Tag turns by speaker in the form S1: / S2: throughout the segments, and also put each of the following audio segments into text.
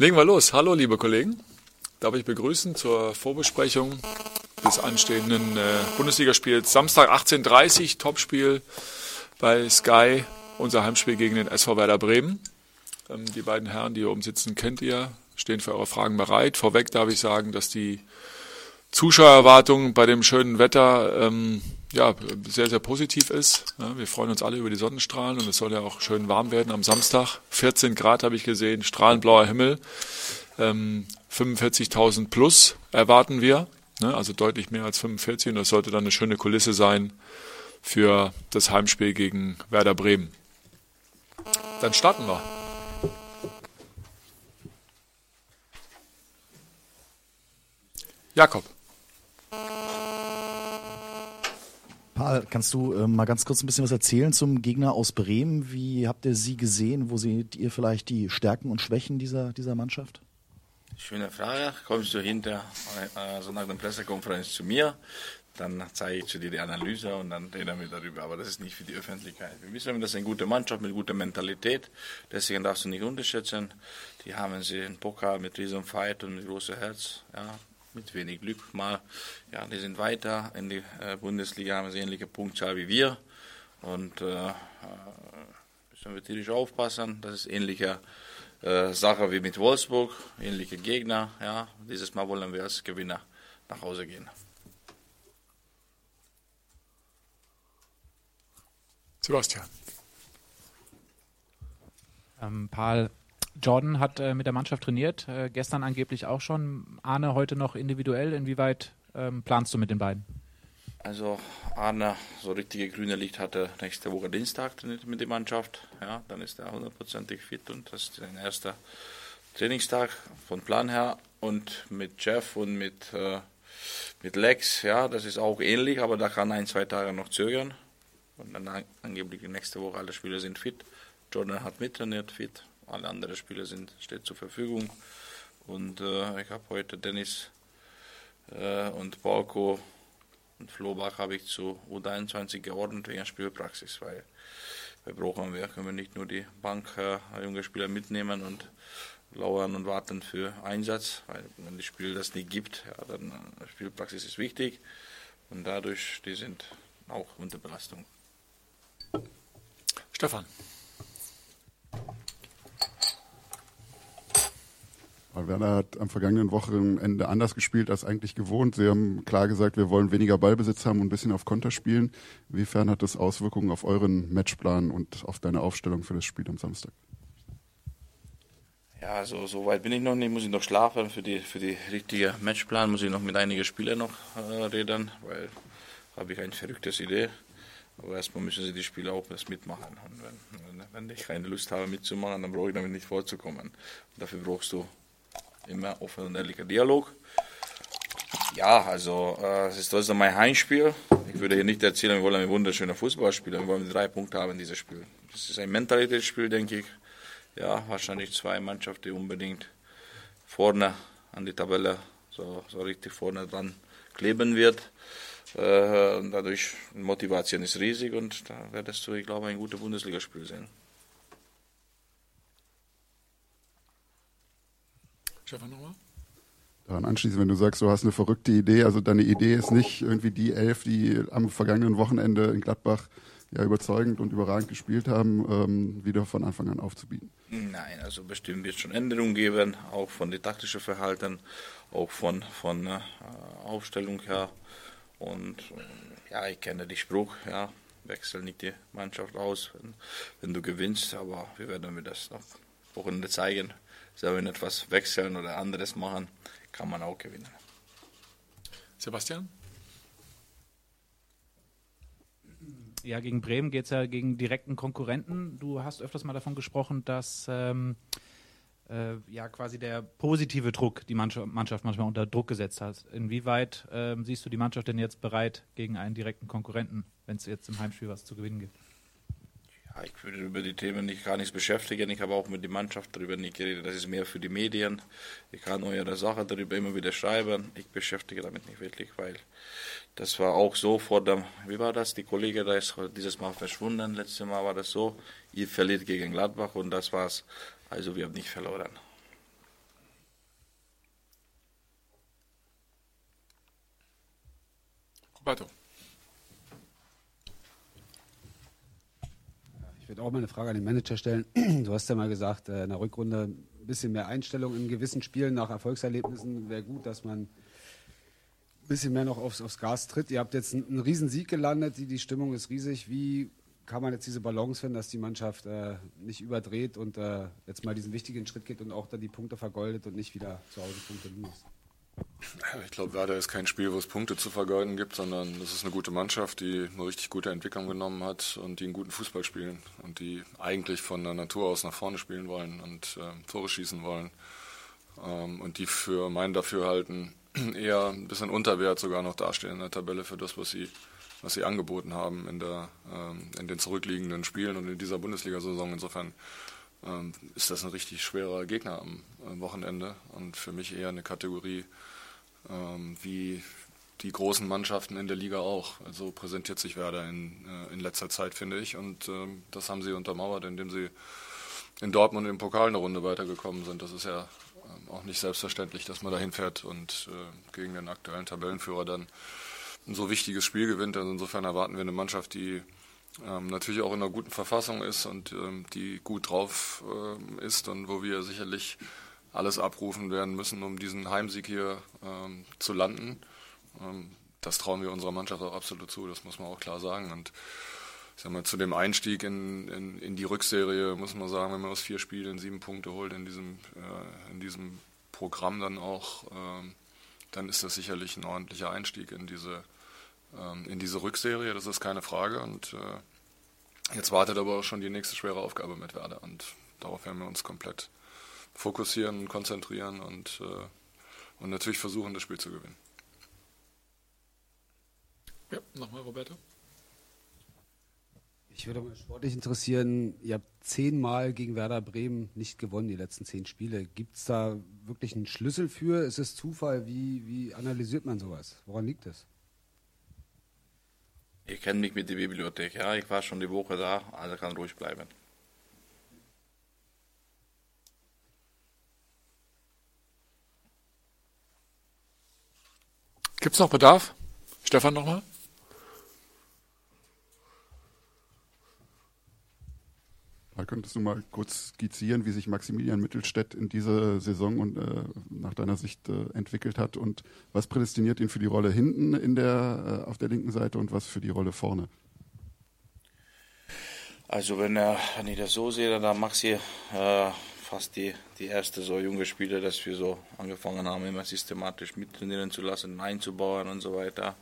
S1: Legen wir los. Hallo, liebe Kollegen. Darf ich begrüßen zur Vorbesprechung des anstehenden äh, Bundesligaspiels. Samstag 18.30 Uhr, Topspiel bei Sky, unser Heimspiel gegen den SV Werder Bremen. Ähm, die beiden Herren, die hier oben sitzen, kennt ihr, stehen für eure Fragen bereit. Vorweg darf ich sagen, dass die Zuschauererwartung bei dem schönen Wetter ähm, ja, sehr, sehr positiv ist. Wir freuen uns alle über die Sonnenstrahlen und es soll ja auch schön warm werden am Samstag. 14 Grad habe ich gesehen, strahlenblauer Himmel. Ähm, 45.000 plus erwarten wir, ne, also deutlich mehr als 45 und das sollte dann eine schöne Kulisse sein für das Heimspiel gegen Werder Bremen. Dann starten wir. Jakob.
S2: Paul, kannst du äh, mal ganz kurz ein bisschen was erzählen zum Gegner aus Bremen? Wie habt ihr sie gesehen? Wo seht ihr vielleicht die Stärken und Schwächen dieser, dieser Mannschaft?
S3: Schöne Frage. Kommst du hinter, also nach der Pressekonferenz zu mir, dann zeige ich dir die Analyse und dann reden wir darüber. Aber das ist nicht für die Öffentlichkeit. Wir wissen, das ist eine gute Mannschaft mit guter Mentalität. Deswegen darfst du nicht unterschätzen. Die haben sie einen Pokal mit riesen Fight und mit großem Herz. Ja, mit wenig Glück mal. Ja, die sind weiter in die äh, Bundesliga, haben sie ähnliche Punktzahl wie wir. Und äh, äh, müssen wir tierisch aufpassen. Das ist ähnliche äh, Sache wie mit Wolfsburg, ähnliche Gegner. Ja, dieses Mal wollen wir als Gewinner nach Hause gehen.
S1: Sebastian.
S4: Ähm, Paul, Jordan hat äh, mit der Mannschaft trainiert, äh, gestern angeblich auch schon. Arne heute noch individuell. Inwieweit ähm, planst du mit den beiden?
S3: Also Arne, so richtige grüne Licht hatte nächste Woche Dienstag trainiert mit der Mannschaft. Ja, dann ist er hundertprozentig fit und das ist sein erster Trainingstag von Plan her. Und mit Jeff und mit, äh, mit Lex, ja, das ist auch ähnlich, aber da kann ein, zwei Tage noch zögern. Und dann angeblich nächste Woche alle Spieler sind fit. Jordan hat mittrainiert, fit alle anderen Spieler sind steht zur Verfügung. Und äh, ich habe heute Dennis äh, und Balko und Flohbach habe ich zu U23 geordnet wegen Spielpraxis, weil wir brauchen wir können wir nicht nur die Bank äh, junge Spieler mitnehmen und lauern und warten für Einsatz, weil wenn das Spiel das nicht gibt, ja, dann äh, Spielpraxis ist wichtig und dadurch die sind auch unter Belastung.
S1: Stefan.
S5: Werner hat am vergangenen Wochenende anders gespielt als eigentlich gewohnt. Sie haben klar gesagt, wir wollen weniger Ballbesitz haben und ein bisschen auf Konter spielen. Inwiefern hat das Auswirkungen auf euren Matchplan und auf deine Aufstellung für das Spiel am Samstag?
S3: Ja, so, so weit bin ich noch nicht. Muss ich noch schlafen für die, für die richtige Matchplan. Muss ich noch mit einigen Spielern noch äh, reden, weil habe ich eine verrückte Idee. Aber erstmal müssen sie die Spieler auch das mitmachen. Und wenn, wenn ich keine Lust habe mitzumachen, dann brauche ich damit nicht vorzukommen. Und dafür brauchst du immer offen und ehrlicher Dialog. Ja, also äh, es ist trotzdem mein Heimspiel. Ich würde hier nicht erzählen, wir wollen ein wunderschöner Fußball spielen. Wir wollen drei Punkte haben in diesem Spiel. Das ist ein Mentalitätsspiel, denke ich. Ja, wahrscheinlich zwei Mannschaften, die unbedingt vorne an die Tabelle so, so richtig vorne dran kleben wird. Äh, dadurch Motivation ist riesig und da werdest du, ich glaube, ein gutes Bundesligaspiel sehen.
S5: Stefan nochmal? Daran anschließend, wenn du sagst, du hast eine verrückte Idee, also deine Idee ist nicht irgendwie die elf, die am vergangenen Wochenende in Gladbach ja überzeugend und überragend gespielt haben, ähm, wieder von Anfang an aufzubieten.
S3: Nein, also bestimmt wird es schon Änderungen geben, auch von dem taktischen Verhalten, auch von, von äh, Aufstellung her. Und äh, ja, ich kenne den Spruch, ja, wechsel nicht die Mannschaft aus, wenn, wenn du gewinnst, aber wir werden mir das noch Wochenende zeigen selber etwas wechseln oder anderes machen, kann man auch gewinnen.
S1: Sebastian?
S4: Ja, gegen Bremen geht es ja gegen direkten Konkurrenten. Du hast öfters mal davon gesprochen, dass ähm, äh, ja quasi der positive Druck die Mannschaft, Mannschaft manchmal unter Druck gesetzt hat. Inwieweit ähm, siehst du die Mannschaft denn jetzt bereit gegen einen direkten Konkurrenten, wenn es jetzt im Heimspiel was zu gewinnen gibt?
S3: Ja, ich würde über die Themen nicht gar nichts beschäftigen. Ich habe auch mit der Mannschaft darüber nicht geredet. Das ist mehr für die Medien. Ich kann eure Sache darüber immer wieder schreiben. Ich beschäftige damit nicht wirklich, weil das war auch so vor dem, wie war das? Die Kollege, da ist dieses Mal verschwunden. Letztes Mal war das so. Ihr verliert gegen Gladbach und das war's. Also wir haben nicht verloren.
S1: Roberto.
S6: Würde auch mal eine Frage an den Manager stellen. Du hast ja mal gesagt, äh, in der Rückrunde ein bisschen mehr Einstellung in gewissen Spielen nach Erfolgserlebnissen wäre gut, dass man ein bisschen mehr noch aufs, aufs Gas tritt. Ihr habt jetzt einen, einen riesen Sieg gelandet, die, die Stimmung ist riesig. Wie kann man jetzt diese Balance finden, dass die Mannschaft äh, nicht überdreht und äh, jetzt mal diesen wichtigen Schritt geht und auch dann die Punkte vergoldet und nicht wieder zu Hause Punkte minus?
S7: Ich glaube, Werder ist kein Spiel, wo es Punkte zu vergeuden gibt, sondern es ist eine gute Mannschaft, die eine richtig gute Entwicklung genommen hat und die einen guten Fußball spielen und die eigentlich von der Natur aus nach vorne spielen wollen und äh, Tore schießen wollen ähm, und die für mein Dafürhalten eher ein bisschen unter Wert sogar noch dastehen in der Tabelle für das, was sie, was sie angeboten haben in, der, ähm, in den zurückliegenden Spielen und in dieser Bundesliga-Saison. Insofern ähm, ist das ein richtig schwerer Gegner am Wochenende und für mich eher eine Kategorie ähm, wie die großen Mannschaften in der Liga auch. Also präsentiert sich Werder in, äh, in letzter Zeit, finde ich. Und ähm, das haben sie untermauert, indem sie in Dortmund im Pokal eine Runde weitergekommen sind. Das ist ja ähm, auch nicht selbstverständlich, dass man da hinfährt und äh, gegen den aktuellen Tabellenführer dann ein so wichtiges Spiel gewinnt. Also insofern erwarten wir eine Mannschaft, die ähm, natürlich auch in einer guten Verfassung ist und ähm, die gut drauf äh, ist und wo wir sicherlich alles abrufen werden müssen, um diesen Heimsieg hier ähm, zu landen. Ähm, das trauen wir unserer Mannschaft auch absolut zu, das muss man auch klar sagen. Und ich sag mal, zu dem Einstieg in, in, in die Rückserie muss man sagen, wenn man aus vier Spielen sieben Punkte holt in diesem, äh, in diesem Programm dann auch, ähm, dann ist das sicherlich ein ordentlicher Einstieg in diese, ähm, in diese Rückserie, das ist keine Frage. Und äh, jetzt wartet aber auch schon die nächste schwere Aufgabe mit Werder und darauf werden wir uns komplett fokussieren, konzentrieren und, äh, und natürlich versuchen, das Spiel zu gewinnen.
S1: Ja, nochmal, Roberto.
S6: Ich würde mal sportlich interessieren, ihr habt zehnmal gegen Werder Bremen nicht gewonnen, die letzten zehn Spiele. Gibt es da wirklich einen Schlüssel für? Ist es Zufall? Wie, wie analysiert man sowas? Woran liegt es?
S3: Ich kenne mich mit der Bibliothek, ja. Ich war schon die Woche da, also kann ruhig bleiben.
S1: Gibt es noch Bedarf? Stefan nochmal?
S5: Da könntest du mal kurz skizzieren, wie sich Maximilian Mittelstädt in dieser Saison und äh, nach deiner Sicht äh, entwickelt hat und was prädestiniert ihn für die Rolle hinten in der, äh, auf der linken Seite und was für die Rolle vorne?
S3: Also wenn, er, wenn ich das so sehe, dann Maxi äh, fast die, die erste so junge Spieler, dass wir so angefangen haben, immer systematisch mittrainieren zu lassen, einzubauen und so weiter.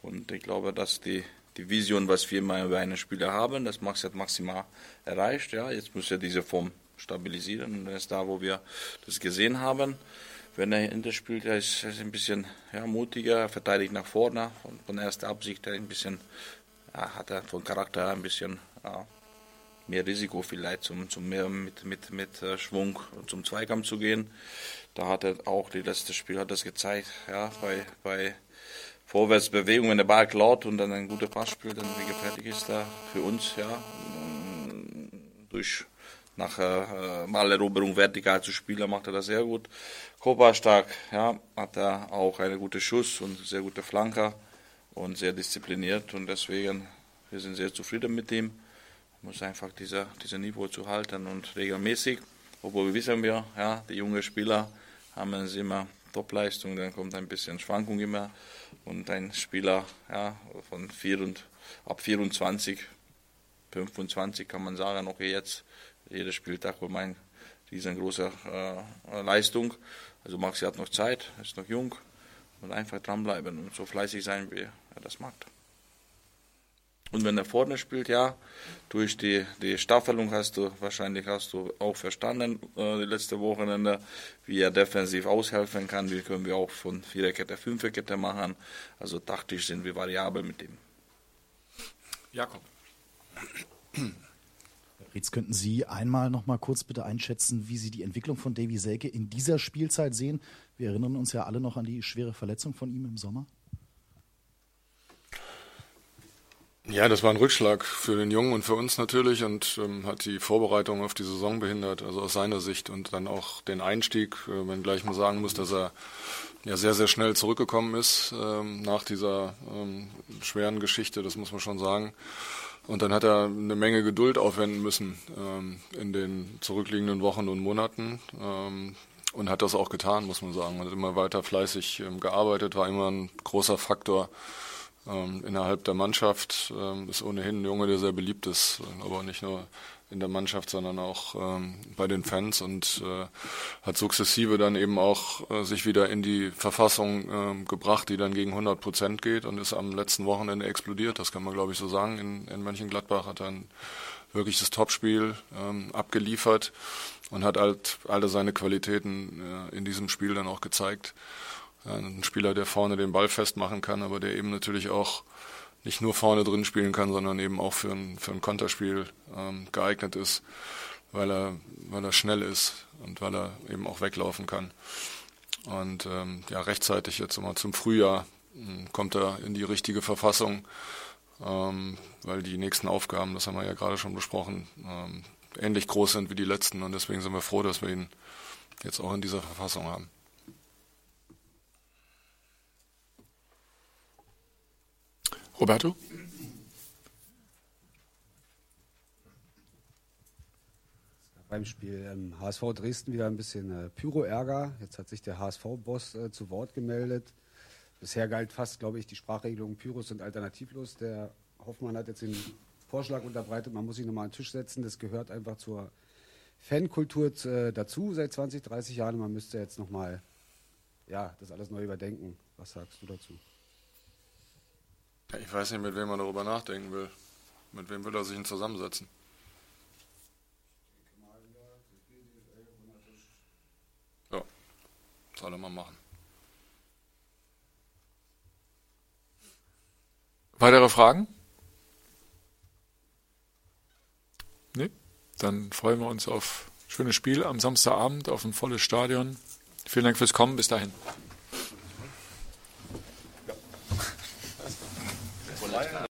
S3: Und ich glaube, dass die, die Vision, was wir immer über einen Spieler haben, das Max hat maximal erreicht. Ja, jetzt muss er diese Form stabilisieren und dann ist da, wo wir das gesehen haben. Wenn er hinter spielt, er ist, er ist ein bisschen ja, mutiger, verteidigt nach vorne, von, von erster Absicht er ein bisschen, ja, hat er von Charakter ein bisschen ja, mehr Risiko vielleicht zum, zum mehr mit, mit, mit äh, Schwung zum Zweikampf zu gehen. Da hat er auch die letzte Spiel hat das gezeigt, ja, bei, bei Vorwärtsbewegung, wenn der Ball klaut und dann ein guter Pass spielt, dann wie gefährlich ist er für uns, ja, durch nach äh, Maleroberung vertikal zu spielen, macht er das sehr gut. Kopa stark, ja, hat er auch eine gute Schuss und sehr gute Flanker und sehr diszipliniert und deswegen wir sind sehr zufrieden mit ihm muss einfach dieser, dieser Niveau zu halten und regelmäßig, obwohl wir wissen wir, ja, die jungen Spieler haben immer Topleistung, dann kommt ein bisschen Schwankung immer und ein Spieler ja, von vier und, ab 24, 25 kann man sagen, okay, jetzt jeder Spieltag wohl mein riesengroße äh, Leistung. Also Maxi hat noch Zeit, ist noch jung und einfach dranbleiben und so fleißig sein, wie er das macht. Und wenn er vorne spielt, ja, durch die, die Staffelung hast du, wahrscheinlich hast du auch verstanden, äh, die letzte Wochenende, wie er defensiv aushelfen kann, wie können wir auch von Viererkette, Fünferkette machen. Also taktisch sind wir variabel mit ihm.
S1: Jakob.
S2: Jetzt könnten Sie einmal noch mal kurz bitte einschätzen, wie Sie die Entwicklung von Davy Selke in dieser Spielzeit sehen. Wir erinnern uns ja alle noch an die schwere Verletzung von ihm im Sommer.
S7: Ja, das war ein Rückschlag für den Jungen und für uns natürlich und ähm, hat die Vorbereitung auf die Saison behindert, also aus seiner Sicht und dann auch den Einstieg, äh, wenn gleich man sagen muss, dass er ja sehr, sehr schnell zurückgekommen ist ähm, nach dieser ähm, schweren Geschichte, das muss man schon sagen. Und dann hat er eine Menge Geduld aufwenden müssen ähm, in den zurückliegenden Wochen und Monaten ähm, und hat das auch getan, muss man sagen. Er hat immer weiter fleißig ähm, gearbeitet, war immer ein großer Faktor ähm, innerhalb der Mannschaft. Ähm, ist ohnehin ein Junge, der sehr beliebt ist, aber nicht nur in der Mannschaft, sondern auch ähm, bei den Fans und äh, hat sukzessive dann eben auch äh, sich wieder in die Verfassung äh, gebracht, die dann gegen 100 Prozent geht und ist am letzten Wochenende explodiert. Das kann man glaube ich so sagen. In, in Mönchengladbach hat er ein wirkliches Topspiel ähm, abgeliefert und hat halt alle seine Qualitäten äh, in diesem Spiel dann auch gezeigt. Ein Spieler, der vorne den Ball festmachen kann, aber der eben natürlich auch nicht nur vorne drin spielen kann, sondern eben auch für ein, für ein Konterspiel ähm, geeignet ist, weil er, weil er schnell ist und weil er eben auch weglaufen kann. Und ähm, ja, rechtzeitig jetzt immer zum Frühjahr hm, kommt er in die richtige Verfassung, ähm, weil die nächsten Aufgaben, das haben wir ja gerade schon besprochen, ähm, ähnlich groß sind wie die letzten und deswegen sind wir froh, dass wir ihn jetzt auch in dieser Verfassung haben.
S1: Roberto?
S6: Beim Spiel ähm, HSV Dresden wieder ein bisschen äh, Pyro-Ärger. Jetzt hat sich der HSV-Boss äh, zu Wort gemeldet. Bisher galt fast, glaube ich, die Sprachregelung Pyros sind alternativlos. Der Hoffmann hat jetzt den Vorschlag unterbreitet, man muss sich nochmal an den Tisch setzen. Das gehört einfach zur Fankultur äh, dazu seit 20, 30 Jahren. Man müsste jetzt nochmal ja, das alles neu überdenken. Was sagst du dazu?
S7: Ich weiß nicht, mit wem man darüber nachdenken will. Mit wem will er sich denn zusammensetzen? Ja, soll er mal machen.
S1: Weitere Fragen? Nee? Dann freuen wir uns auf ein schönes Spiel am Samstagabend, auf ein volles Stadion. Vielen Dank fürs Kommen. Bis dahin.